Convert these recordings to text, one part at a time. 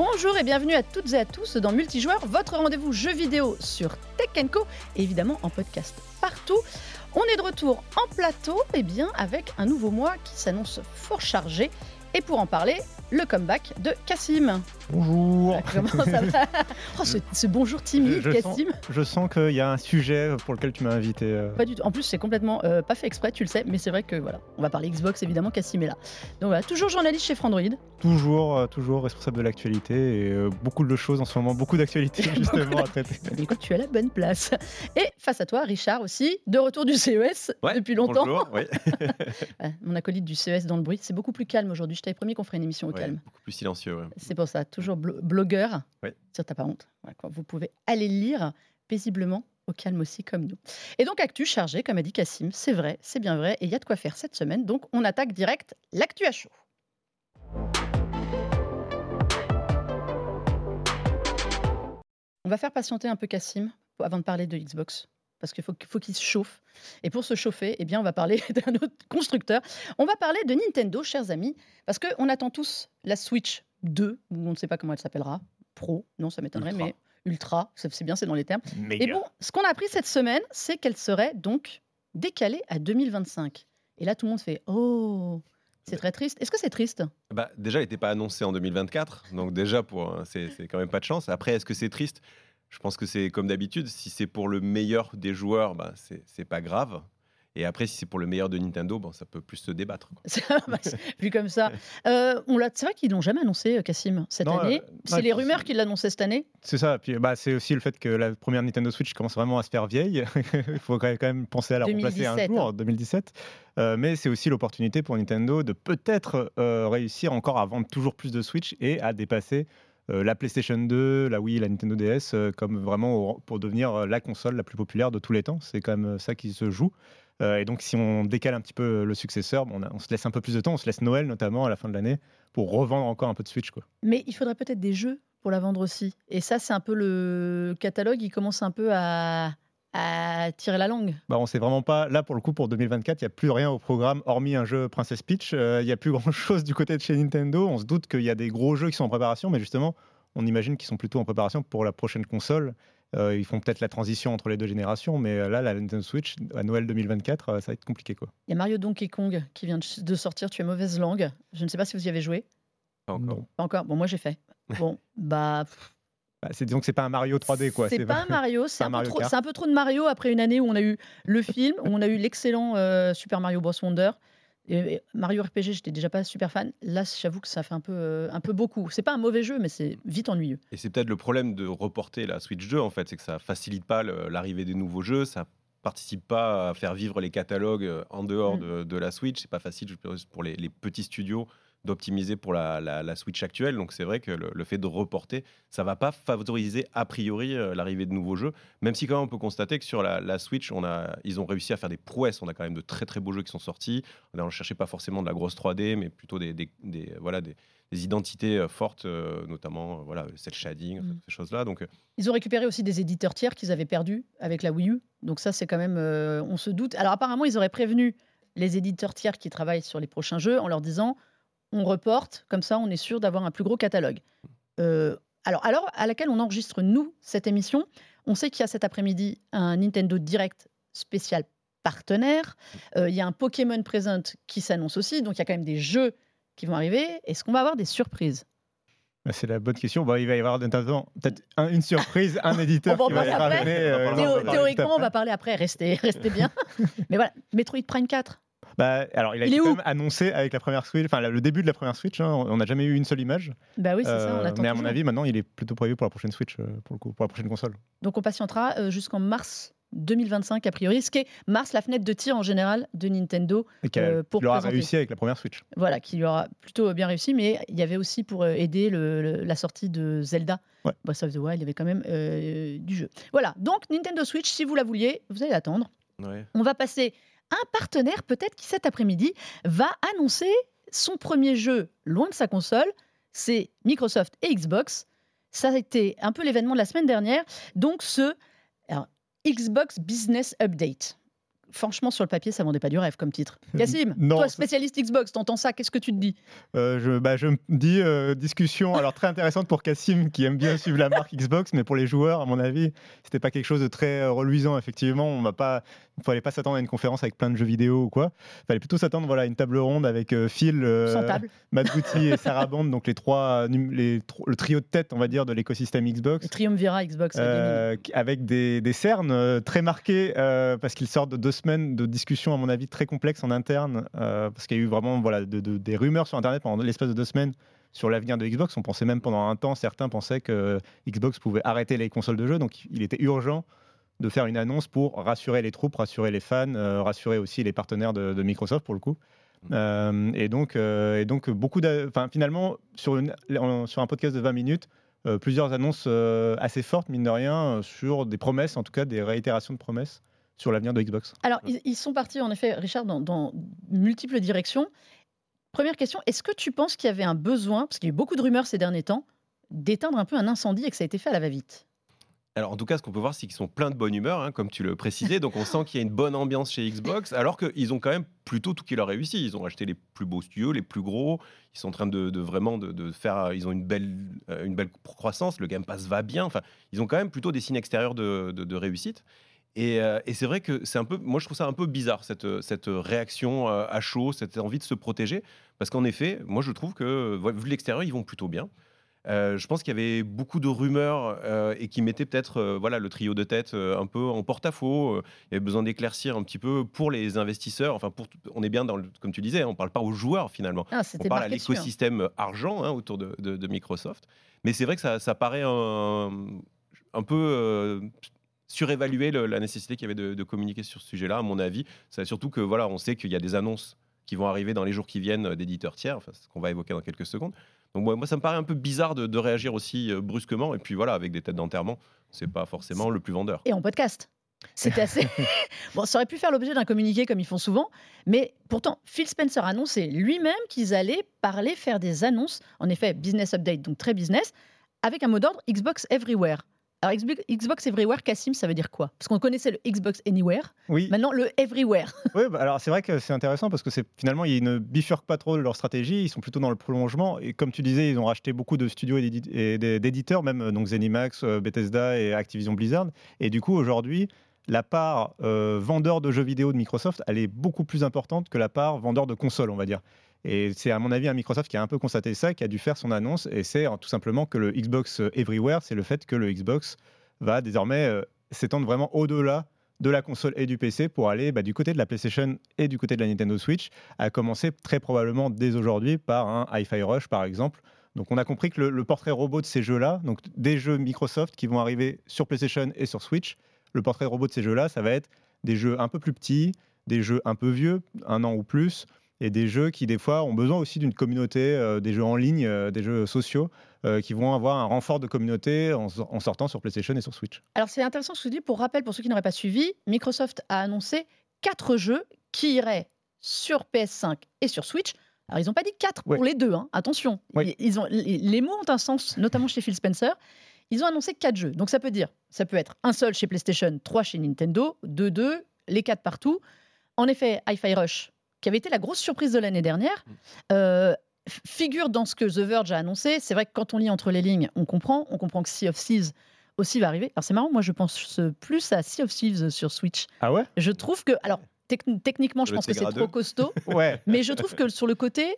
Bonjour et bienvenue à toutes et à tous dans Multijoueur, votre rendez-vous jeu vidéo sur Tech Co et évidemment en podcast partout. On est de retour en plateau et bien avec un nouveau mois qui s'annonce fort chargé. Et pour en parler, le comeback de Cassim. Bonjour. Comment ça va oh, ce, ce bonjour timide, je sens, Cassim. je sens qu'il y a un sujet pour lequel tu m'as invité. euh. Pas du tout. En plus, c'est complètement euh, pas fait exprès, tu le sais, mais c'est vrai que voilà, on va parler Xbox évidemment, Cassim est là. Donc voilà, toujours journaliste chez Frandroid. Toujours, euh, toujours responsable de l'actualité et euh, beaucoup de choses en ce moment, beaucoup d'actualités justement à traiter. Écoute, tu es à la bonne place. Et face à toi, Richard aussi, de retour du CES Ouais, depuis longtemps. Bonjour, oui. Mon acolyte du CES dans le bruit, c'est beaucoup plus calme aujourd'hui. Je t'avais promis qu'on ferait une émission au Ouais, calme. beaucoup plus silencieux. ouais. C'est pour ça, toujours blo- blogueur. Ouais. Sur t'as pas honte. Vous pouvez aller lire paisiblement au calme aussi comme nous. Et donc actu chargé, comme a dit Cassim, c'est vrai, c'est bien vrai, et il y a de quoi faire cette semaine. Donc on attaque direct l'actu à chaud. On va faire patienter un peu Cassim avant de parler de Xbox. Parce qu'il faut, qu'il faut qu'il se chauffe. Et pour se chauffer, eh bien, on va parler d'un autre constructeur. On va parler de Nintendo, chers amis, parce qu'on attend tous la Switch 2, ou on ne sait pas comment elle s'appellera. Pro, non, ça m'étonnerait, mais Ultra, c'est bien, c'est dans les termes. Méga. Et bon, ce qu'on a appris cette semaine, c'est qu'elle serait donc décalée à 2025. Et là, tout le monde fait Oh, c'est très triste. Est-ce que c'est triste? Bah, déjà, elle n'était pas annoncée en 2024, donc déjà, pour, euh, c'est c'est quand même pas de chance. Après, est-ce que c'est triste? Je pense que c'est comme d'habitude. Si c'est pour le meilleur des joueurs, bah, c'est pas grave. Et après, si c'est pour le meilleur de Nintendo, bon, ça peut plus se débattre. bah, Vu comme ça. Euh, on l'a- c'est vrai qu'ils l'ont jamais annoncé, euh, Cassim, cette Non, année. euh, c'est les rumeurs c'est- qui l'annonçaient cette année. C'est ça, puis bah, c'est aussi le fait que la première Nintendo Switch commence vraiment à se faire vieille. Il faut quand même penser à la remplacer un 2017, jour, hein. en 2017. Euh, mais c'est aussi l'opportunité pour Nintendo de peut-être euh, réussir encore à vendre toujours plus de Switch et à dépasser euh, la PlayStation 2, la Wii, la Nintendo DS euh, comme vraiment pour devenir euh, la console la plus populaire de tous les temps. C'est quand même euh, ça qui se joue. Euh, et donc, si on décale un petit peu le successeur, on, on se laisse un peu plus de temps, on se laisse Noël notamment à la fin de l'année pour revendre encore un peu de Switch. Quoi. Mais il faudrait peut-être des jeux pour la vendre aussi. Et ça, c'est un peu le catalogue, il commence un peu à, à tirer la langue. Bah, on sait vraiment pas. Là, pour le coup, pour 2024, il n'y a plus rien au programme, hormis un jeu Princess Peach. Euh, Il n'y a plus grand-chose du côté de chez Nintendo. On se doute qu'il y a des gros jeux qui sont en préparation, mais justement, on imagine qu'ils sont plutôt en préparation pour la prochaine console. Euh, ils font peut-être la transition entre les deux générations, mais euh, là, la Nintendo Switch, à Noël 2024, euh, ça va être compliqué. Quoi. Il y a Mario Donkey Kong qui vient de- sortir, tu as mauvaise langue. Je ne sais pas si vous y avez joué. Pas encore. Non. Pas encore. Bon, moi j'ai fait. Bon, bah. pff, Bah, c'est, disons que c'est pas un Mario 3D. quoi. C'est pas un Mario, c'est un, un peu Mario trop- Kart. c'est un peu trop de Mario après une année où on a eu le film, où on a eu l'excellent euh, Super Mario Bros. Wonder. Et et Mario RPG, j'étais déjà pas super fan. Là, j'avoue que ça fait un peu, euh, un peu beaucoup. C'est pas un mauvais jeu, mais c'est vite ennuyeux. Et c'est peut-être le problème de reporter la Switch 2, en fait, c'est que ça facilite pas l'arrivée des nouveaux jeux, ça participe pas à faire vivre les catalogues euh, en dehors Mm. de, de la Switch. C'est pas facile je pense, pour les, les petits studios d'optimiser pour la, la- la Switch actuelle. Donc c'est vrai que le, le fait de reporter, ça va pas favoriser a priori euh, l'arrivée de nouveaux jeux. Même si quand même on peut constater que sur la, la Switch, on a, ils ont réussi à faire des prouesses. On a quand même de très très beaux jeux qui sont sortis. On ne cherchait pas forcément de la grosse 3D, mais plutôt des, des- des- voilà, des, des identités euh, fortes, euh, notamment euh, voilà, cel shading, Mm. ces choses-là. Donc Ils ont récupéré aussi des éditeurs tiers qu'ils avaient perdus avec la Wii U. Donc ça, c'est quand même, euh, on se doute. Alors apparemment, ils auraient prévenu les éditeurs tiers qui travaillent sur les prochains jeux en leur disant, on reporte, comme ça, on est sûr d'avoir un plus gros catalogue. Euh, alors, à laquelle on enregistre nous cette émission, on sait qu'il y a cet après-midi un Nintendo Direct spécial partenaire. Euh, il y a un Pokémon Present qui s'annonce aussi, donc il y a quand même des jeux qui vont arriver. Est-ce qu'on va avoir des surprises? Bah, C'est la bonne question. Bah, il va y avoir peut-être un- une surprise, un éditeur On qui va après. va euh, on va Théoriquement, on va parler après. Restez, restez bien. Mais voilà, Metroid Prime 4. Bah, alors, il a Il été quand même annoncé avec la première Switch, enfin le début de la première Switch. hein, on n'a jamais eu une seule image. Bah oui, c'est ça, on Euh, attend mais à mon avis, maintenant, il est plutôt prévu pour la prochaine Switch, euh, pour le coup, pour la prochaine console. Donc on patientera euh, jusqu'en mars 2025 a priori, ce qui est mars la fenêtre de tir en général de Nintendo, Et qui Euh, pour aura réussi avec la première Switch. voilà, qui lui aura plutôt bien réussi, mais il y avait aussi pour aider le- le- la sortie de Zelda, Ouais. Breath of the Wild, il y avait quand même euh, du jeu. Voilà, donc Nintendo Switch, si vous la vouliez, vous allez l'attendre. ouais. On va passer un partenaire peut-être qui cet après-midi va annoncer son premier jeu loin de sa console, c'est Microsoft et Xbox. Ça a été un peu l'événement de la semaine dernière. Donc ce alors, Xbox Business Update. franchement, sur le papier, ça vendait pas du rêve comme titre. Cassim, Non, toi, spécialiste Xbox, t'entends ça, qu'est-ce que tu te dis? Euh, je, bah, je me dis euh, discussion alors très intéressante pour Cassim qui aime bien suivre la marque Xbox, mais pour les joueurs, à mon avis, c'était pas quelque chose de très euh, reluisant. Effectivement, on va pas, fallait pas s'attendre à une conférence avec plein de jeux vidéo ou quoi. Il fallait plutôt s'attendre voilà à une table ronde avec euh, Phil, euh, Matt Booty et Sarah Bond, donc les trois, les, tro- le trio de tête, on va dire, de l'écosystème Xbox. le triumvirat Xbox. Euh, avec des, des cernes euh, très marquées euh, parce qu'ils sortent de deux semaines de discussions à mon avis très complexes en interne euh, parce qu'il y a eu vraiment voilà de- de- des rumeurs sur internet pendant l'espace de deux semaines sur l'avenir de Xbox. On pensait même pendant un temps, certains pensaient que Xbox pouvait arrêter les consoles de jeux, donc il était urgent de faire une annonce pour rassurer les troupes, rassurer les fans, euh, rassurer aussi les partenaires de, de Microsoft pour le coup. Euh, et donc, euh, et donc beaucoup, enfin finalement sur, une, en- sur un podcast de 20 minutes, euh, plusieurs annonces euh, assez fortes, mine de rien, euh, sur des promesses, en tout cas des réitérations de promesses sur l'avenir de Xbox. Alors, ils, ils sont partis, en effet, Richard, dans, dans multiples directions. Première question, est-ce que tu penses qu'il y avait un besoin, parce qu'il y a eu beaucoup de rumeurs ces derniers temps, d'éteindre un peu un incendie et que ça a été fait à la va-vite? Alors en tout cas, ce qu'on peut voir, c'est qu'ils sont pleins de bonne humeur, hein, comme tu le précisais. Donc on sent qu'il y a une bonne ambiance chez Xbox, alors qu'ils ont quand même plutôt tout qui leur réussi. Ils ont acheté les plus beaux studios, les plus gros. Ils sont en train de, vraiment de, faire. Ils ont une belle, euh, une belle croissance. Le Game Pass va bien. Enfin, ils ont quand même plutôt des signes extérieurs de, réussite. Et, euh, et c'est vrai que c'est un peu, moi je trouve ça un peu bizarre cette, cette réaction euh, à chaud, cette envie de se protéger, parce qu'en effet, moi je trouve que vu l'extérieur, ils vont plutôt bien. Euh, je pense qu'il y avait beaucoup de rumeurs euh, et qui mettaient peut-être euh, voilà, le trio de tête un peu en porte-à-faux. Il y avait besoin d'éclaircir un petit peu pour les investisseurs. Enfin, pour, on est bien dans le, comme tu disais, on ne parle pas aux joueurs finalement. Ah, On parle à hein. l'écosystème argent hein, autour de, de- de Microsoft. Mais c'est vrai que ça, ça paraît un, un peu euh, surévaluer le- la nécessité qu'il y avait de, de communiquer sur ce sujet-là, à mon avis. C'est surtout que voilà, on sait qu'il y a des annonces qui vont arriver dans les jours qui viennent d'éditeurs tiers, enfin, ce qu'on va évoquer dans quelques secondes. Donc moi, moi, ça me paraît un peu bizarre de, de réagir aussi euh, brusquement. Et puis voilà, avec des têtes d'enterrement, c'est pas forcément le plus vendeur. Et en podcast. C'était assez. bon, ça aurait pu faire l'objet d'un communiqué comme ils font souvent, mais pourtant, Phil Spencer a annoncé lui-même qu'ils allaient parler, faire des annonces, en effet, business update, donc très business, avec un mot d'ordre Xbox Everywhere. Alors, Xbox- Everywhere, Cassim, ça veut dire quoi? Parce qu'on connaissait le Xbox Anywhere, Oui, maintenant le Everywhere. Oui, bah, alors c'est vrai que c'est intéressant parce que c'est finalement ils ne bifurquent pas trop leur stratégie, ils sont plutôt dans le prolongement et comme tu disais, ils ont racheté beaucoup de studios et d'édit- et d'é- d'éditeurs, même euh, donc Zenimax, euh, Bethesda et Activision Blizzard. Et du coup aujourd'hui, la part euh, vendeur de jeux vidéo de Microsoft, elle est beaucoup plus importante que la part vendeur de consoles, on va dire. Et c'est à mon avis un Microsoft qui a un peu constaté ça, qui a dû faire son annonce, et c'est euh, tout simplement que le Xbox Everywhere, c'est le fait que le Xbox va désormais euh, s'étendre vraiment au-delà de la console et du PC pour aller bah, du côté de la PlayStation et du côté de la Nintendo Switch, à commencer très probablement dès aujourd'hui par un Hi-Fi Rush par exemple. Donc on a compris que le, le portrait robot de ces jeux-là, donc des jeux Microsoft qui vont arriver sur PlayStation et sur Switch, le portrait robot de ces jeux-là, ça va être des jeux un peu plus petits, des jeux un peu vieux, un an ou plus, et des jeux qui des fois ont besoin aussi d'une communauté, euh, des jeux en ligne, euh, des jeux sociaux, euh, qui vont avoir un renfort de communauté en, en sortant sur PlayStation et sur Switch. Alors, c'est intéressant ce que tu dis. Pour rappel, pour ceux qui n'auraient pas suivi, Microsoft a annoncé quatre jeux qui iraient sur PS5 et sur Switch. Alors, ils n'ont pas dit quatre pour les deux, hein. attention. Oui. Ils ils ont, les les mots ont un sens, notamment chez Phil Spencer. Ils ont annoncé quatre jeux. Donc, ça peut dire, ça peut être un seul chez PlayStation, trois chez Nintendo, deux, deux, les quatre partout. En effet, Hi-Fi Rush, qui avait été la grosse surprise de l'année dernière, euh, f- figure dans ce que The Verge a annoncé. C'est vrai que quand on lit entre les lignes, on comprend. On comprend que Sea of Thieves aussi va arriver. Alors c'est marrant, moi je pense plus à Sea of Thieves sur Switch. Ah ouais? Je trouve que, alors techn- techniquement, je Le pense que c'est trop 2. costaud, Ouais. mais je trouve que sur le côté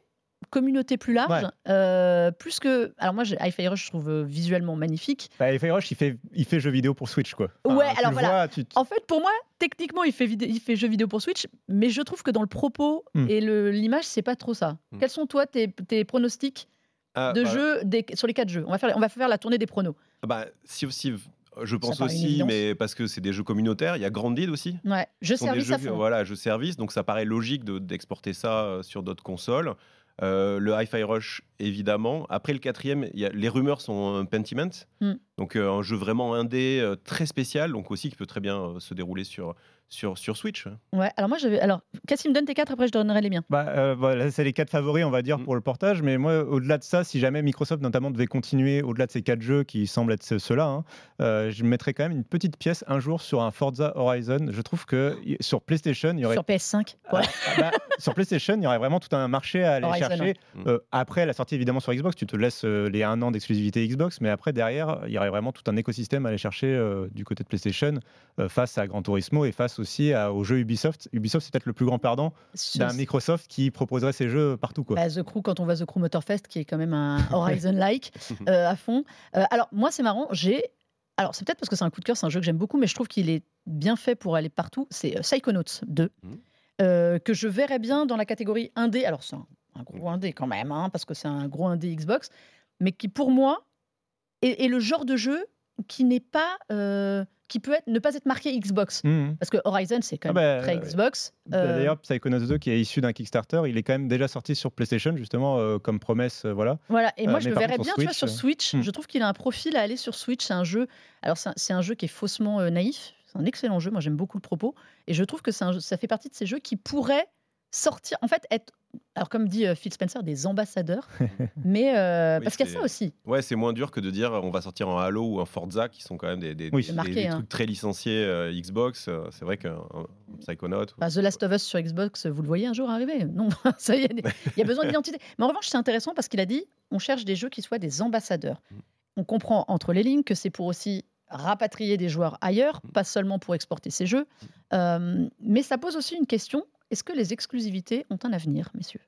communauté plus large, Ouais. euh, plus que, alors moi, Hi-Fi Rush, je trouve euh, visuellement magnifique. Bah, Hi-Fi Rush, il fait, il fait jeu vidéo pour Switch, quoi. Ouais, tu alors voilà. vois, tu- En fait, pour moi, techniquement, il fait, vidé- il fait jeu vidéo pour Switch, mais je trouve que dans le propos Hmm. et l'image, c'est pas trop ça. Hmm. Quels sont toi tes, tes pronostics Ah, de bah, jeux des- sur les quatre jeux? On va, faire, on va faire la tournée des pronos. bah, Sea of Thieves, je pense aussi, mais parce que c'est des jeux communautaires. Il y a Grandid aussi. Ouais, jeux service jeux, à fond. voilà, jeux service, donc ça paraît logique de- d'exporter ça euh, sur d'autres consoles. Euh, le Hi-Fi Rush, évidemment. Après le quatrième, il y a, les rumeurs sont euh, Pentiment. Mm. Donc euh, un jeu vraiment indé, euh, très spécial, donc aussi qui peut très bien se dérouler sur, sur, sur Switch. Ouais, alors moi j'avais. Alors, Cassim, donne tes quatre, après je donnerai les miens. Bah, euh, voilà, c'est les quatre favoris, on va dire, Mm. pour le portage. Mais moi, au-delà de ça, si jamais Microsoft, notamment, devait continuer au-delà de ces quatre jeux qui semblent être ce- ceux-là, hein, euh, je mettrais quand même une petite pièce un jour sur un Forza Horizon. Je trouve que sur PlayStation, il y aurait Sur PS5. Ouais. Ah, bah, sur PlayStation, il y aurait vraiment tout un marché à aller Horizon, chercher. ouais. Euh, après la sortie évidemment sur Xbox, tu te laisses euh, les un an d'exclusivité Xbox, mais après derrière, il y aurait vraiment tout un écosystème à aller chercher euh, du côté de PlayStation euh, face à Gran Turismo et face aussi à- aux jeux Ubisoft. Ubisoft, c'est peut-être le plus grand perdant d'un Microsoft qui proposerait ces jeux partout. Quoi. Bah, The Crew, quand on voit The Crew Motorfest, qui est quand même un Horizon-like euh, à fond. Euh, alors, moi, c'est marrant, j'ai. Alors, c'est peut-être parce que c'est un coup de cœur, c'est un jeu que j'aime beaucoup, mais je trouve qu'il est bien fait pour aller partout. C'est euh, Psychonauts 2, Mhm. euh, que je verrais bien dans la catégorie indé. Alors, c'est un, un gros indé quand même, hein, parce que c'est un gros indé Xbox, mais qui, pour moi, est, est le genre de jeu qui n'est pas. euh, qui peut être, ne pas être marqué Xbox. Mhm. Parce que Horizon, c'est quand Ah même bah, très euh, Xbox. Euh, D'ailleurs, Psychonauts 2, qui est issu d'un Kickstarter, il est quand même déjà sorti sur PlayStation, justement, euh, comme promesse. euh, voilà. Voilà, et Euh, moi je mais le verrais bien sur tu vois, sur Switch, hmm. Je trouve qu'il a un profil à aller sur Switch. C'est un jeu. Alors c'est un, un jeu qui est faussement euh, naïf. C'est un excellent jeu. Moi j'aime beaucoup le propos. Et je trouve que un ça fait partie de ces jeux qui pourraient sortir. En fait, être. Alors comme dit euh, Phil Spencer, des ambassadeurs. mais euh, Oui, parce qu'il y a ça aussi. Ouais, c'est moins dur que de dire on va sortir un Halo ou un Forza qui sont quand même des, des, Oui. des- C'est marqué, des hein. trucs très licenciés euh, Xbox. C'est vrai qu'un un Psychonaut. ou- Enfin, The Last of Us sur Xbox, vous le voyez un jour arriver? Non, ça y est, il y a besoin d'identité. Mais en revanche, c'est intéressant parce qu'il a dit on cherche des jeux qui soient des ambassadeurs. Mm. On comprend entre les lignes que c'est pour aussi rapatrier des joueurs ailleurs, Mm. pas seulement pour exporter ces jeux. Euh, mais ça pose aussi une question est-ce que les exclusivités ont un avenir, messieurs?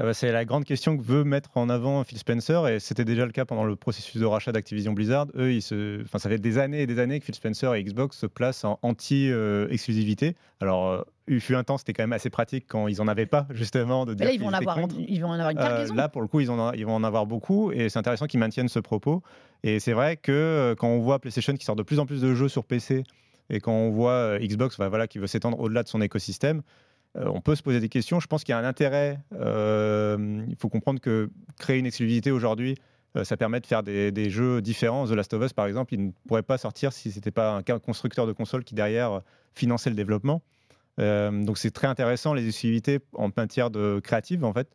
Ah bah, c'est la grande question que veut mettre en avant Phil Spencer et c'était déjà le cas pendant le processus de rachat d'Activision Blizzard. Eux, ils se... enfin, ça fait des années et des années que Phil Spencer et Xbox se placent en anti-exclusivité. Alors, euh, il fut un temps, c'était quand même assez pratique quand ils en avaient pas, justement, de dire Là, ils vont, en avoir contre. une, ils vont en avoir une Euh, cargaison. là, pour le coup, ils, en, ils vont en avoir beaucoup et c'est intéressant qu'ils maintiennent ce propos. Et c'est vrai que euh, quand on voit PlayStation qui sort de plus en plus de jeux sur PC et quand on voit euh, Xbox bah, voilà, qui veut s'étendre au-delà de son écosystème, euh, on peut se poser des questions. Je pense qu'il y a un intérêt. euh, il faut comprendre que créer une exclusivité aujourd'hui, euh, ça permet de faire des, jeux différents. The Last of Us, par exemple, il ne pourrait pas sortir si ce n'était pas un constructeur de console qui, derrière, euh, finançait le développement. Euh, donc c'est très intéressant, les exclusivités en matière de créative, en fait.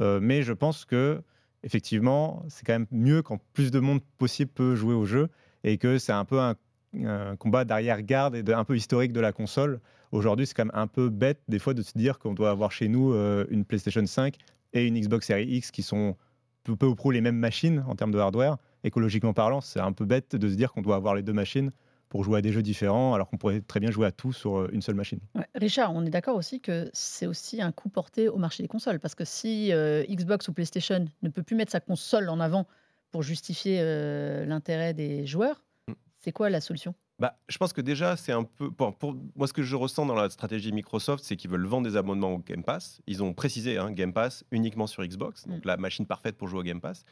Euh, mais je pense que effectivement, c'est quand même mieux quand plus de monde possible peut jouer au jeu et que c'est un peu un, un combat d'arrière-garde et un peu historique de la console. Aujourd'hui, c'est quand même un peu bête des fois de se dire qu'on doit avoir chez nous euh, une PlayStation 5 et une Xbox Series X qui sont peu, peu ou prou les mêmes machines en termes de hardware. Écologiquement parlant, c'est un peu bête de se dire qu'on doit avoir les deux machines pour jouer à des jeux différents alors qu'on pourrait très bien jouer à tout sur euh, une seule machine. Richard, on est d'accord aussi que c'est aussi un coup porté au marché des consoles. Parce que si euh, Xbox ou PlayStation ne peut plus mettre sa console en avant pour justifier euh, l'intérêt des joueurs. C'est quoi la solution? Bah, je pense que déjà, c'est un peu. Pour, pour- moi, ce que je ressens dans la stratégie Microsoft, c'est qu'ils veulent vendre des abonnements au Game Pass. Ils ont précisé hein, Game Pass uniquement sur Xbox, donc Mm. la machine parfaite pour jouer au Game Pass.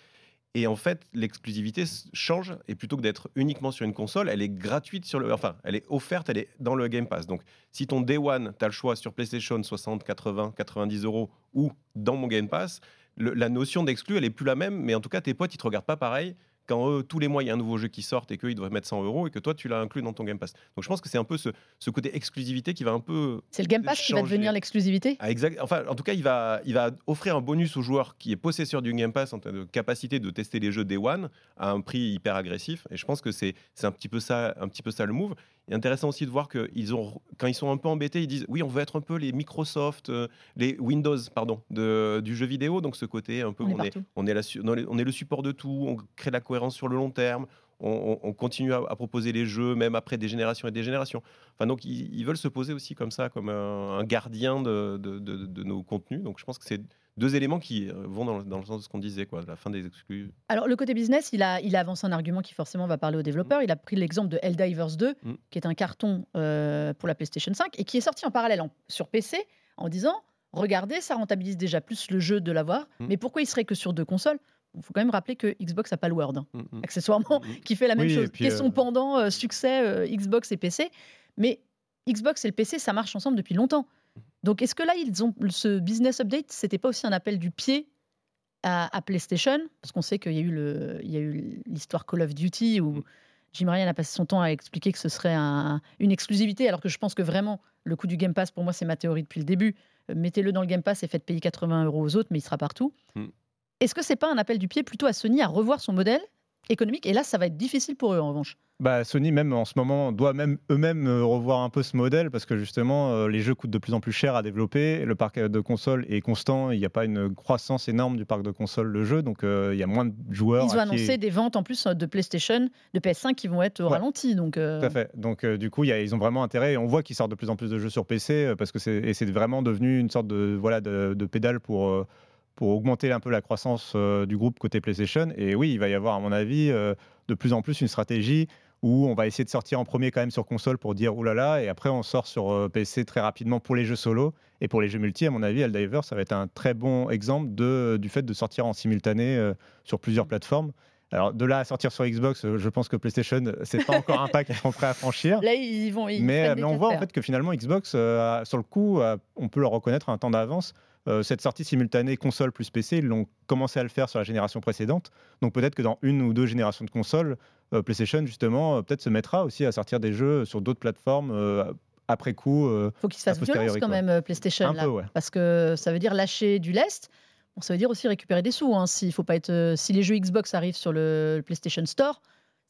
Et en fait, l'exclusivité change et plutôt que d'être uniquement sur une console, elle est gratuite sur le. Enfin, elle est offerte, elle est dans le Game Pass. Donc, si ton Day One, tu as le choix sur PlayStation 60, 80, 90 euros ou dans mon Game Pass, le- la notion d'exclus, elle est plus la même, mais en tout cas, tes potes, ils te regardent pas pareil quand eux, tous les mois, il y a un nouveau jeu qui sort et qu'ils doivent mettre 100 euros et que toi, tu l'as inclus dans ton Game Pass. Donc, je pense que c'est un peu ce, ce côté exclusivité qui va un peu. C'est le Game Pass qui va devenir l'exclusivité Ah, exact. Enfin, en tout cas, il va, il va offrir un bonus au joueur qui est possesseur du Game Pass en termes de capacité de tester les jeux Day One à un prix hyper agressif. Et je pense que c'est c'est un petit peu ça, un petit peu ça le move. Il est intéressant aussi de voir que ils ont, quand ils sont un peu embêtés, ils disent oui, on veut être un peu les Microsoft, euh, les Windows, pardon, de, du jeu vidéo. Donc ce côté un peu, On est on est, on est, la on est- le support de tout, on crée de la cohérence sur le long terme, on, on- on continue à, à proposer les jeux même après des générations et des générations. Enfin, donc ils, ils veulent se poser aussi comme ça, comme un, un gardien de, de- de- de nos contenus. Donc je pense que c'est deux éléments qui euh, vont dans, le- dans le sens de ce qu'on disait, quoi, la fin des exclus. Alors, le côté business, il a, il a avancé un argument qui forcément va parler aux développeurs. Il a pris l'exemple de Helldivers 2, Mm. qui est un carton euh, pour la PlayStation 5 et qui est sorti en parallèle en- sur PC en disant Regardez, ça rentabilise déjà plus le jeu de l'avoir, Mm. mais pourquoi il serait que sur deux consoles? Il faut quand même rappeler que Xbox n'a pas le Word, hein, Mm, accessoirement, qui fait la même Oui, et chose, est son euh, pendant euh, succès euh, Xbox et PC. Mais Xbox et le PC, ça marche ensemble depuis longtemps. Donc, est-ce que là, ils ont ce business update, c'était pas aussi un appel du pied à, PlayStation, parce qu'on sait qu'il y a eu le- il y a eu l'histoire Call of Duty où Jim Ryan a passé son temps à expliquer que ce serait un- une exclusivité, alors que je pense que vraiment, le coût du Game Pass, pour moi, c'est ma théorie depuis le début. Euh, Mettez-le dans le Game Pass et faites payer 80 euros aux autres, mais il sera partout. Mm. Est-ce que c'est pas un appel du pied plutôt à Sony à revoir son modèle économique Et là, ça va être difficile pour eux, en revanche. Bah, Sony, même en ce moment, doit même eux-mêmes euh, revoir un peu ce modèle parce que justement, euh, les jeux coûtent de plus en plus cher à développer. Le parc de consoles est constant. Il n'y a pas une croissance énorme du parc de consoles de jeux, donc euh, il y a moins de joueurs. Ils ont annoncé des ventes en plus euh, de PlayStation, de PS5 qui vont être au Ouais. ralenti. Donc, euh, Tout à fait. Donc, euh, du coup, il y a- ils ont vraiment intérêt. Et on voit qu'ils sortent de plus en plus de jeux sur PC euh, parce que c'est vraiment devenu une sorte de voilà de, de pédale pour euh, pour augmenter un peu la croissance euh, du groupe côté PlayStation. Et oui, il va y avoir, à mon avis, euh, de plus en plus une stratégie où on va essayer de sortir en premier quand même sur console pour dire oulala, et après on sort sur euh, PC très rapidement pour les jeux solo. Et pour les jeux multi, à mon avis, Helldivers, ça va être un très bon exemple de, du fait de sortir en simultané euh, sur plusieurs plateformes. Alors de là à sortir sur Xbox, euh, je pense que PlayStation, euh, c'est pas encore un pas qu'ils sont prêts à franchir. là, ils vont. Ils Mais, mais on voit en fait que finalement Xbox, euh, sur le coup, on peut leur reconnaître un temps d'avance. Euh, cette sortie simultanée console plus PC, ils l'ont commencé à le faire sur la génération précédente. Donc peut-être que dans une ou deux générations de consoles, euh, PlayStation justement euh, peut-être se mettra aussi à sortir des jeux sur d'autres plateformes après coup. faut qu'ils se fassent violence quand quoi. même, PlayStation. un là. peu, ouais. Parce que ça veut dire lâcher du lest. Bon, ça veut dire aussi récupérer des sous. Hein. S'il faut pas être, si les jeux Xbox arrivent sur le, le PlayStation Store,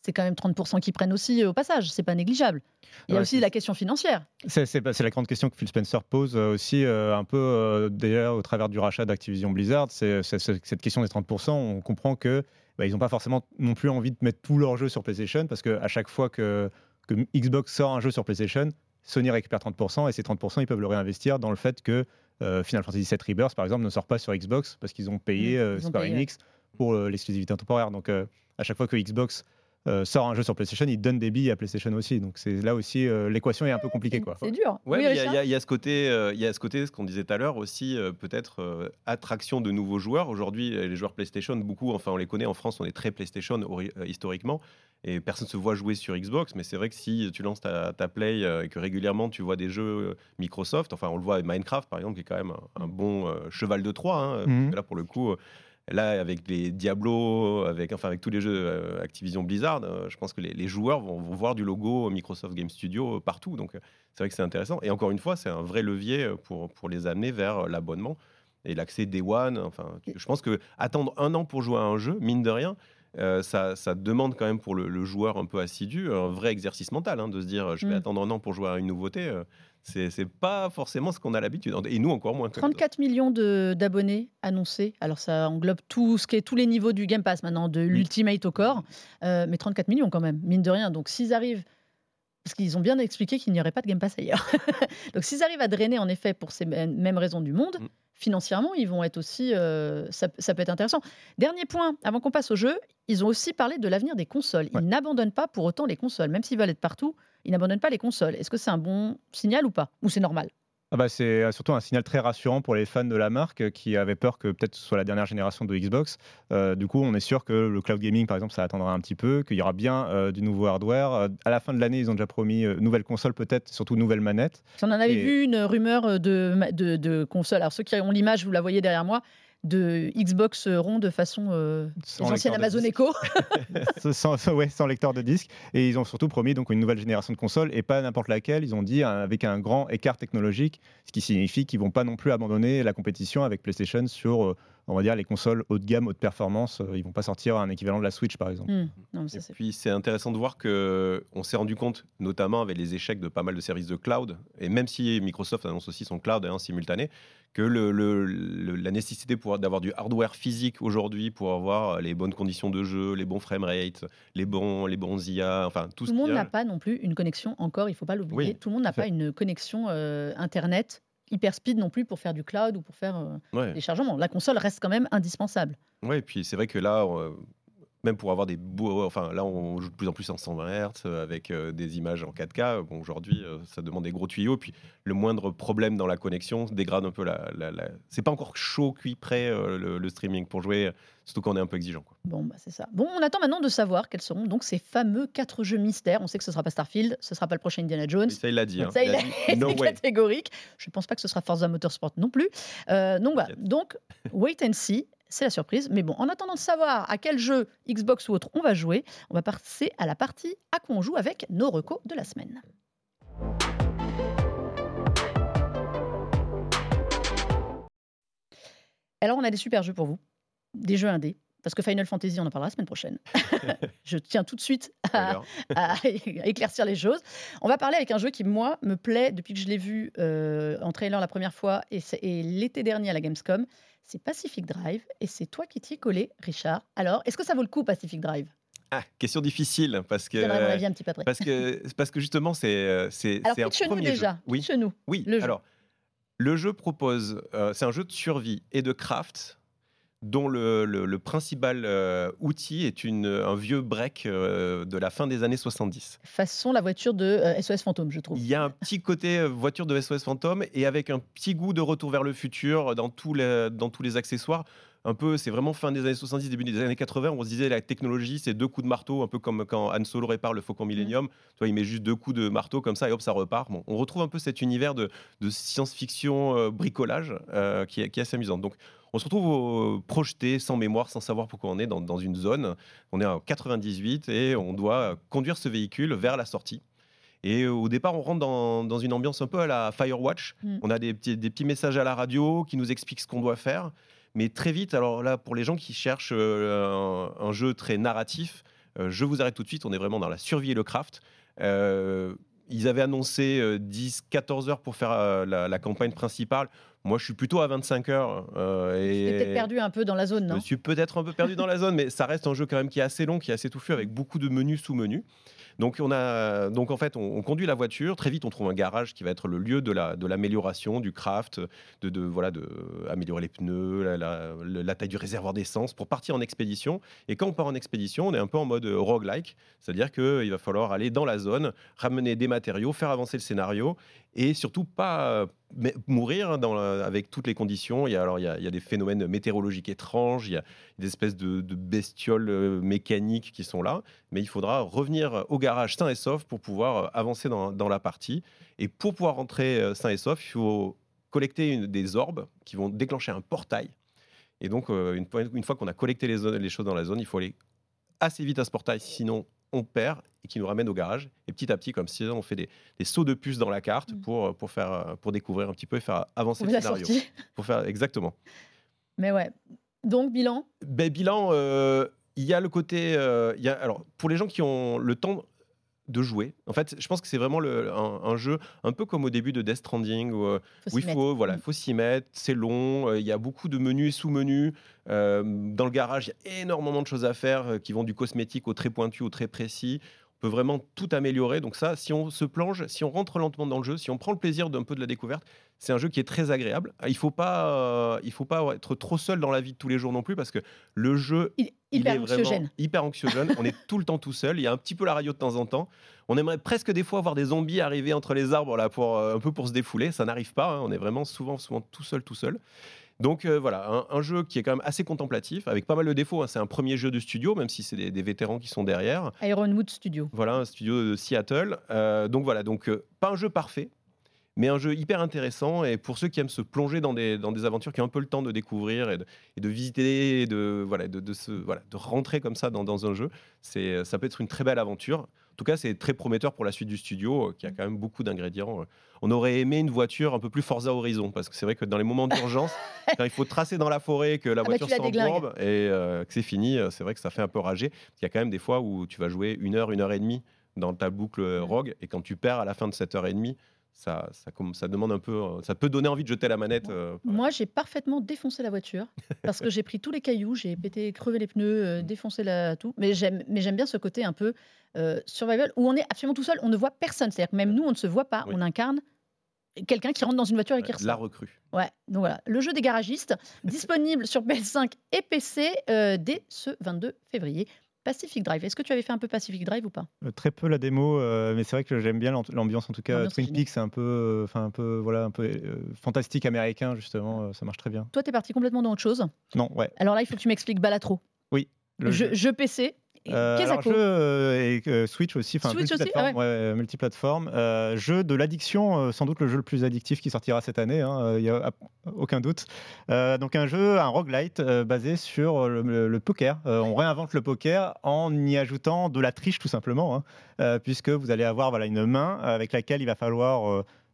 c'est quand même 30% qui prennent aussi euh, au passage. C'est pas négligeable. Il y a Ouais, aussi la question financière. C'est la grande question que Phil Spencer pose euh, aussi euh, un peu euh, déjà au travers du rachat d'Activision Blizzard. C'est cette question des 30%. On comprend que bah, ils n'ont pas forcément non plus envie de mettre tous leurs jeux sur PlayStation parce qu'à chaque fois que, que Xbox sort un jeu sur PlayStation, Sony récupère 30% et ces 30% ils peuvent le réinvestir dans le fait que euh, Final Fantasy VII Rebirth par exemple ne sort pas sur Xbox parce qu'ils ont payé Mmh, euh, Square. Enix pour euh, l'exclusivité temporaire. Donc à chaque fois que Xbox euh, sort un jeu sur PlayStation, ils donnent des billes à PlayStation aussi. Donc c'est là aussi euh, l'équation est un peu compliquée quoi. C'est dur. Ouais, oui, il y a- Richard il y, a- il y a ce côté, euh, il y a ce côté, ce qu'on disait tout à l'heure aussi, euh, peut-être euh, attraction de nouveaux joueurs. Aujourd'hui, les joueurs PlayStation, beaucoup, enfin, on les connaît en France, on est très PlayStation ori- euh, historiquement, et personne se voit jouer sur Xbox. Mais c'est vrai que si tu lances ta, ta Play euh, et que régulièrement tu vois des jeux Microsoft, enfin, on le voit avec Minecraft par exemple, qui est quand même un, un bon euh, cheval de Troie. hein, parce que là, pour le coup. Là, avec les Diablo, avec, enfin, avec tous les jeux euh, Activision Blizzard, euh, je pense que les, les joueurs vont, vont voir du logo Microsoft Game Studio euh, partout. Donc, c'est vrai que c'est intéressant. Et encore une fois, c'est un vrai levier pour, pour les amener vers l'abonnement et l'accès Day One. Enfin, je pense que attendre un an pour jouer à un jeu, mine de rien, euh, ça, ça demande quand même pour le, le joueur un peu assidu un vrai exercice mental hein, de se dire je vais Mm. attendre un an pour jouer à une nouveauté. euh, c'est pas forcément ce qu'on a l'habitude. Et nous encore moins. quand même. 34 millions de- d'abonnés annoncés. Alors ça englobe tout ce qui est tous les niveaux du Game Pass maintenant, de l'Ultimate au corps. Euh, mais 34 millions quand même, mine de rien. Donc s'ils arrivent, parce qu'ils ont bien expliqué qu'il n'y aurait pas de Game Pass ailleurs. Donc s'ils arrivent à drainer en effet pour ces mêmes mêmes raisons du monde, Mm. Financièrement, ils vont être aussi, euh, ça, ça peut être intéressant. Dernier point, avant qu'on passe au jeu, ils ont aussi parlé de l'avenir des consoles. Ils Ouais. n'abandonnent pas pour autant les consoles, même s'ils veulent être partout. Ils n'abandonnent pas les consoles. Est-ce que c'est un bon signal ou pas? Ou c'est normal? Ah bah, c'est euh, surtout un signal très rassurant pour les fans de la marque euh, qui avaient peur que peut-être ce soit la dernière génération de Xbox. Euh, du coup, on est sûr que le cloud gaming, par exemple, ça attendra un petit peu, qu'il y aura bien euh, du nouveau hardware. À la fin de l'année, ils ont déjà promis euh, nouvelle console peut-être, surtout nouvelle manette. On en avait Et- vu une rumeur de, de console. Alors, ceux qui ont l'image, vous la voyez derrière moi, de Xbox rond de façon euh, Sans les anciennes Amazon. Echo. sans, sans- ouais, sans lecteur de disque. Et ils ont surtout promis donc une nouvelle génération de consoles et pas n'importe laquelle. Ils ont dit avec un grand écart technologique, ce qui signifie qu'ils vont pas non plus abandonner la compétition avec PlayStation sur, euh, on va dire, les consoles haut de gamme, haute performance. Euh, Ils vont pas sortir un équivalent de la Switch, par exemple. Hmm, non, mais ça, Et c'est- puis c'est intéressant de voir que on s'est rendu compte, notamment avec les échecs de pas mal de services de cloud, et même si Microsoft annonce aussi son cloud en simultané, que le, le- le- la nécessité d'avoir du hardware physique aujourd'hui pour avoir les bonnes conditions de jeu, les bons framerates, les bons les bons IA, enfin tout, Tout ce le monde n'a pas non plus une connexion encore, il faut pas l'oublier. Oui, Tout le monde n'a pas une connexion euh, Internet hyper speed non plus pour faire du cloud ou pour faire euh, Ouais. des chargements. La console reste quand même indispensable. Ouais, et puis c'est vrai que là, euh, même pour avoir des beaux. Enfin, là, on joue de plus en plus en 120 Hz euh, avec euh, des images en 4K. Bon, aujourd'hui, euh, ça demande des gros tuyaux. Puis le moindre problème dans la connexion dégrade un peu la. la, la- C'est pas encore chaud, cuit, prêt euh, le, le streaming pour jouer, surtout quand on est un peu exigeant. Quoi. Bon, bah, c'est ça. Bon, on attend maintenant de savoir quels seront donc ces fameux quatre jeux mystères. On sait que ce sera pas Starfield, ce sera pas le prochain Indiana Jones. Et ça, il l'a dit. hein. Ça, il a a dit, no catégorique. Je ne pense pas que ce sera Forza Motorsport non plus. Donc. Peut-être. donc, wait and see. C'est la surprise. Mais bon, en attendant de savoir à quel jeu, Xbox ou autre, on va jouer, on va passer à la partie à quoi on joue avec nos recos de la semaine. Alors, on a des super jeux pour vous, des jeux indés. Parce que Final Fantasy, on en parlera la semaine prochaine. je tiens tout de suite à, éclaircir les choses. On va parler avec un jeu qui, moi, me plaît depuis que je l'ai vu euh, en trailer la première fois et, et l'été dernier à la Gamescom. C'est Pacific Drive et c'est toi qui t'y es collé, Richard. Alors, est-ce que ça vaut le coup, Pacific Drive? Ah, question difficile parce que un petit peu après. parce que parce que justement c'est euh, c'est c'est un premier nous déjà. Jeu. Oui. nous. Oui. Le alors le jeu propose euh, c'est un jeu de survie et de craft dont le, principal euh, outil est une, un vieux break euh, de la fin des années 70. Façon la voiture de SOS euh, Fantôme, je trouve. Il y a un petit côté voiture de SOS Fantôme et avec un petit goût de retour vers le futur dans tous les, dans tous les accessoires. Un peu, c'est vraiment fin des années 70, début des années 80. On se disait la technologie, c'est deux coups de marteau, un peu comme quand Han Solo répare le Faucon Millennium. Tu vois, il met juste deux coups de marteau comme ça et hop, ça repart. Bon, on retrouve un peu cet univers de, de science-fiction bricolage qui, est, qui est assez amusant. Donc, on se retrouve projeté, sans mémoire, sans savoir pourquoi on est dans, une zone. On est en 98 et on doit conduire ce véhicule vers la sortie. Et au départ, on rentre dans, une ambiance un peu à la Firewatch. Mm. On a des petits, des petits messages à la radio qui nous expliquent ce qu'on doit faire. Mais très vite, alors là, pour les gens qui cherchent euh, un, jeu très narratif, euh, je vous arrête tout de suite. On est vraiment dans la survie et le craft. Euh, ils avaient annoncé 10-14 heures pour faire la, la, campagne principale. Moi, je suis plutôt à 25 heures. Euh, et... peut-être perdu un peu dans la zone, non? Je suis peut-être un peu perdu dans la zone, mais ça reste un jeu quand même qui est assez long, qui est assez touffu, avec beaucoup de menus sous-menus. Donc, on a, donc en fait, on, conduit la voiture. Très vite, on trouve un garage qui va être le lieu de, la, de l'amélioration, du craft, de, de, voilà, de améliorer les pneus, la, taille du réservoir d'essence pour partir en expédition. Et quand on part en expédition, on est un peu en mode roguelike, c'est-à-dire qu'il va falloir aller dans la zone, ramener des matériaux, faire avancer le scénario et surtout pas mourir hein, avec toutes les conditions. Il y, a, alors, il, y a, des phénomènes météorologiques étranges, il y a des espèces de, bestioles euh, mécaniques qui sont là, mais il faudra revenir au garage sain et sauf pour pouvoir euh, avancer dans, la partie. Et pour pouvoir rentrer euh, sain et sauf, il faut collecter une, des orbes qui vont déclencher un portail. Et donc, une, une fois qu'on a collecté les, les choses dans la zone, il faut aller assez vite à ce portail, sinon on perd et qui nous ramène au garage. Et petit à petit, comme si on fait des, sauts de puce dans la carte mm. pour, pour, faire, pour découvrir un petit peu et faire avancer le scénario. Pour faire exactement. Mais ouais. Donc, bilan? Ben, Bilan, euh, il y a le côté. Euh, y a, alors, pour les gens qui ont le temps de jouer. En fait, je pense que c'est vraiment le, un, jeu un peu comme au début de Death Stranding où, euh, il faut, voilà, mm. faut s'y mettre. C'est long, il y a beaucoup de menus et sous-menus. dans le garage, il y a énormément de choses à faire qui vont du cosmétique au très pointu, au très précis on peut vraiment tout améliorer. Donc ça, si on se plonge, si on rentre lentement dans le jeu, si on prend le plaisir d'un peu de la découverte, c'est un jeu qui est très agréable. Il faut pas, euh, il faut pas être trop seul dans la vie de tous les jours non plus parce que le jeu, il, hyper est vraiment hyper anxiogène. on est tout le temps tout seul. Il y a un petit peu la radio de temps en temps. On aimerait presque des fois voir des zombies arriver entre les arbres là pour euh, un peu pour se défouler. Ça n'arrive pas. Hein. On est vraiment souvent, souvent tout seul, tout seul. Donc euh, voilà, un, jeu qui est quand même assez contemplatif, avec pas mal de défauts. Hein. C'est un premier jeu de studio, même si c'est des, vétérans qui sont derrière. Ironwood Studio. Voilà, un studio de Seattle. Euh, donc voilà, donc pas un jeu parfait, mais un jeu hyper intéressant. Et pour ceux qui aiment se plonger dans des, dans des aventures, qui ont un peu le temps de découvrir et de, visiter, et de, voilà, de, se, voilà, de rentrer comme ça dans, dans un jeu, ça peut être une très belle aventure. En tout cas, c'est très prometteur pour la suite du studio, euh, qui a quand même beaucoup d'ingrédients. Euh. On aurait aimé une voiture un peu plus Forza Horizon, parce que c'est vrai que dans les moments d'urgence, quand il faut tracer dans la forêt, que la ah bah, voiture s'embourbe et euh, que c'est fini, c'est vrai que ça fait un peu rager. Il y a quand même des fois où tu vas jouer une heure, une heure et demie dans ta boucle mmh. Rogue, et quand tu perds à la fin de cette heure et demie, ça, ça, ça, demande un peu, euh, ça peut donner envie de jeter la manette. Euh, Moi, j'ai parfaitement défoncé la voiture parce que j'ai pris tous les cailloux, j'ai pété, crevé les pneus, euh, défoncé la tout. Mais j'aime, mais j'aime bien ce côté un peu survival où on est absolument tout seul, on ne voit personne. C'est-à-dire que même nous, on ne se voit pas, on incarne quelqu'un qui rentre dans une voiture et qui ressort. La recrue. Ouais, donc voilà. Le jeu des garagistes, disponible sur PS5 et PC dès ce 22 février. Pacific Drive. Est-ce que tu avais fait un peu Pacific Drive ou pas? Euh, Très peu la démo, euh, mais c'est vrai que j'aime bien l'ambiance. En tout cas, Twin Peaks, c'est un peu, euh, enfin un peu, voilà, un peu fantastique américain justement. ça marche très bien. Toi, tu es parti complètement dans autre chose? Non, ouais. Alors là, il faut que tu m'expliques Balatro. Oui. Le jeu, PC Et Euh, alors, jeu euh, et euh, Switch aussi, enfin multiplateforme. ah ouais, euh, multiplateforme. Jeu de l'addiction, sans doute le jeu le plus addictif qui sortira cette année, il n'y a aucun doute. Donc un jeu, un roguelite basé sur le, le- le poker. On réinvente le poker en y ajoutant de la triche tout simplement, hein, puisque vous allez avoir voilà, une main avec laquelle il va falloir...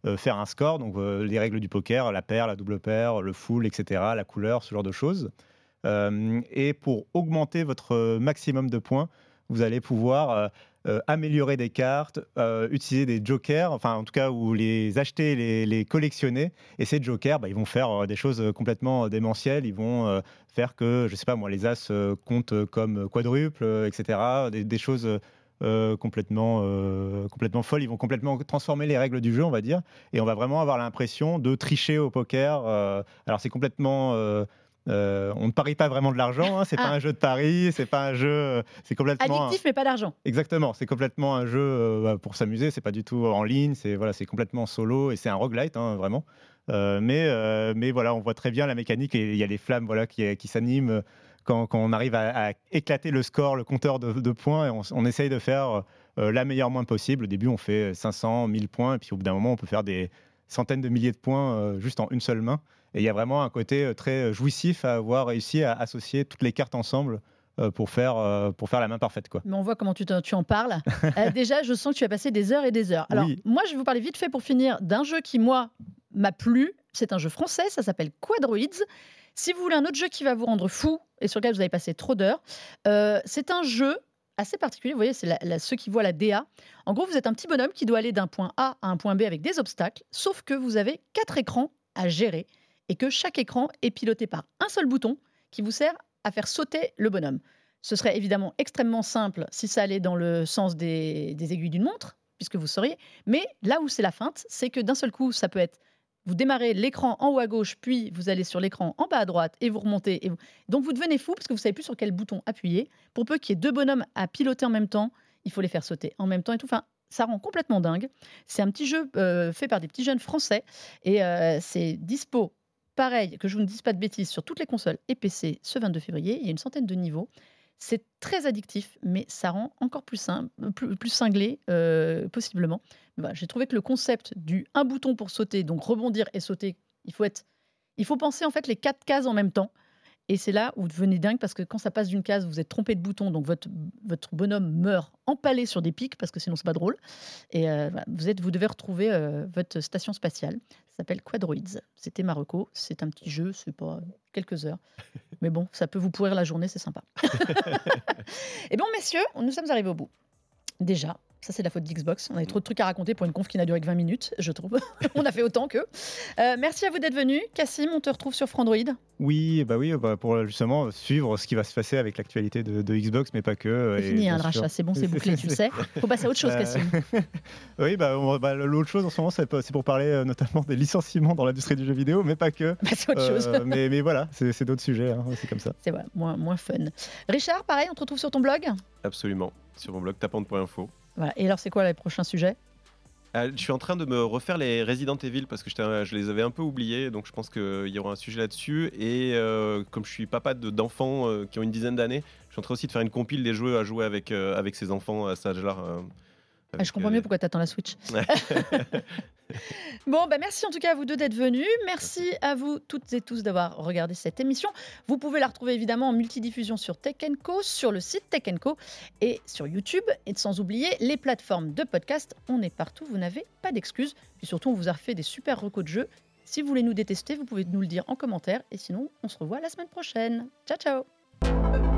euh, faire un score, donc euh, les règles du poker, la paire, la double paire, le full, etc., la couleur, ce genre de choses. Euh, et pour augmenter votre maximum de points, vous allez pouvoir euh, euh, améliorer des cartes, utiliser des jokers, enfin en tout cas, ou les acheter, les, collectionner. Et ces jokers, bah, ils vont faire des choses complètement démentielles. Ils vont faire que, je sais pas moi, les as comptent comme quadruple, etc. Des, des choses complètement, complètement folles. Ils vont complètement transformer les règles du jeu, on va dire. Et on va vraiment avoir l'impression de tricher au poker. alors c'est complètement... euh, on ne parie pas vraiment de l'argent, hein, c'est Ah. pas un jeu de paris, c'est pas un jeu, c'est complètement un- Addictif, mais pas d'argent. Exactement, c'est complètement un jeu euh, bah, pour s'amuser, c'est pas du tout en ligne, c'est voilà, c'est complètement solo et c'est un roguelite hein, vraiment. Euh, mais, mais voilà, on voit très bien la mécanique et il y a les flammes voilà, qui, qui s'animent quand, quand on arrive à, à éclater le score, le compteur de, de points et on, on essaye de faire la meilleure moins possible. Au début, on fait 500, 1000 points et puis au bout d'un moment, on peut faire des centaines de milliers de points juste en une seule main. Et il y a vraiment un côté euh, très jouissif à avoir réussi à associer toutes les cartes ensemble euh, pour, faire, euh, pour faire la main parfaite. Quoi. Mais on voit comment tu, tu en parles. Euh, déjà, je sens que tu as passé des heures et des heures. Alors, Oui. moi, je vais vous parler vite fait pour finir d'un jeu qui, moi, m'a plu. C'est un jeu français, ça s'appelle Quadroids. Si vous voulez un autre jeu qui va vous rendre fou et sur lequel vous avez passé trop d'heures, euh, c'est un jeu assez particulier. Vous voyez, c'est la- la- ceux qui voient la DA. En gros, vous êtes un petit bonhomme qui doit aller d'un point A à un point B avec des obstacles, sauf que vous avez quatre écrans à gérer et que chaque écran est piloté par un seul bouton qui vous sert à faire sauter le bonhomme. Ce serait évidemment extrêmement simple si ça allait dans le sens des, aiguilles d'une montre, puisque vous sauriez. Mais là où c'est la feinte, c'est que d'un seul coup, ça peut être vous démarrez l'écran en haut à gauche, puis vous allez sur l'écran en bas à droite et vous remontez. Donc vous devenez fou parce que vous savez plus sur quel bouton appuyer. Pour peu qu'il y ait deux bonhommes à piloter en même temps, il faut les faire sauter en même temps et tout. Enfin, ça rend complètement dingue. C'est un petit jeu euh, fait par des petits jeunes français et euh, c'est dispo. Pareil, que je vous ne dise pas de bêtises, sur toutes les consoles et PC ce 22 février. Il y a une centaine de niveaux. C'est très addictif, mais ça rend encore plus, cinglé, euh, possiblement. J'ai trouvé que le concept du un bouton pour sauter, donc rebondir et sauter, il faut, être, il faut penser en fait les quatre cases en même temps. Et c'est là où vous devenez dingue parce que quand ça passe d'une case, vous êtes trompé de bouton, donc votre, votre bonhomme meurt empalé sur des pics parce que sinon c'est pas drôle. Et euh, vous, êtes, vous devez retrouver euh, votre station spatiale. Ça s'appelle Quadroids. C'était Marocco. C'est un petit jeu, c'est pas quelques heures. Mais bon, ça peut vous pourrir la journée, c'est sympa. Et bon, messieurs, nous sommes arrivés au bout. Déjà, ça c'est de la faute d'Xbox. On avait trop de trucs à raconter pour une conf qui n'a duré que 20 minutes, je trouve. on a fait autant qu'eux. Euh, merci à vous d'être venus. Cassim, on te retrouve sur Frandroid. Oui, bah oui, bah pour justement suivre ce qui va se passer avec l'actualité de, de Xbox, mais pas que. euh, C'est et fini, hein, le rachat, c'est bon, c'est bouclé, tu le sais. Faut passer à autre chose, Euh, Cassim. oui, bah, bah, l'autre chose en ce moment, c'est pour parler euh, notamment des licenciements dans l'industrie du jeu vidéo, mais pas que. Bah, c'est autre chose. Euh, mais, mais voilà, c'est c'est d'autres sujets, hein, c'est comme ça. C'est voilà, moins, moins fun. Richard, pareil, on te retrouve sur ton blog? Absolument. Sur mon blog tapante.info. Et alors, c'est quoi les prochains sujets? Ah, je suis en train de me refaire les Resident Evil parce que je les avais un peu oubliés, donc je pense qu'il y aura un sujet là-dessus. Et euh, comme je suis papa de- d'enfants euh, qui ont une dizaine d'années, je suis en train aussi de faire une compile des jeux à jouer avec, euh, avec ses enfants à cet âge-là. Ah, avec, Je comprends mieux pourquoi tu attends la Switch. Ouais. Bon, bah merci en tout cas à vous deux d'être venus. Merci à vous toutes et tous d'avoir regardé cette émission. Vous pouvez la retrouver évidemment en multidiffusion sur Tech Co, sur le site Tech Co et sur YouTube. Et sans oublier les plateformes de podcast. On est partout, vous n'avez pas d'excuses. Puis surtout, on vous a refait des super recos de jeux. Si vous voulez nous détester, vous pouvez nous le dire en commentaire. Et sinon, on se revoit la semaine prochaine. Ciao, ciao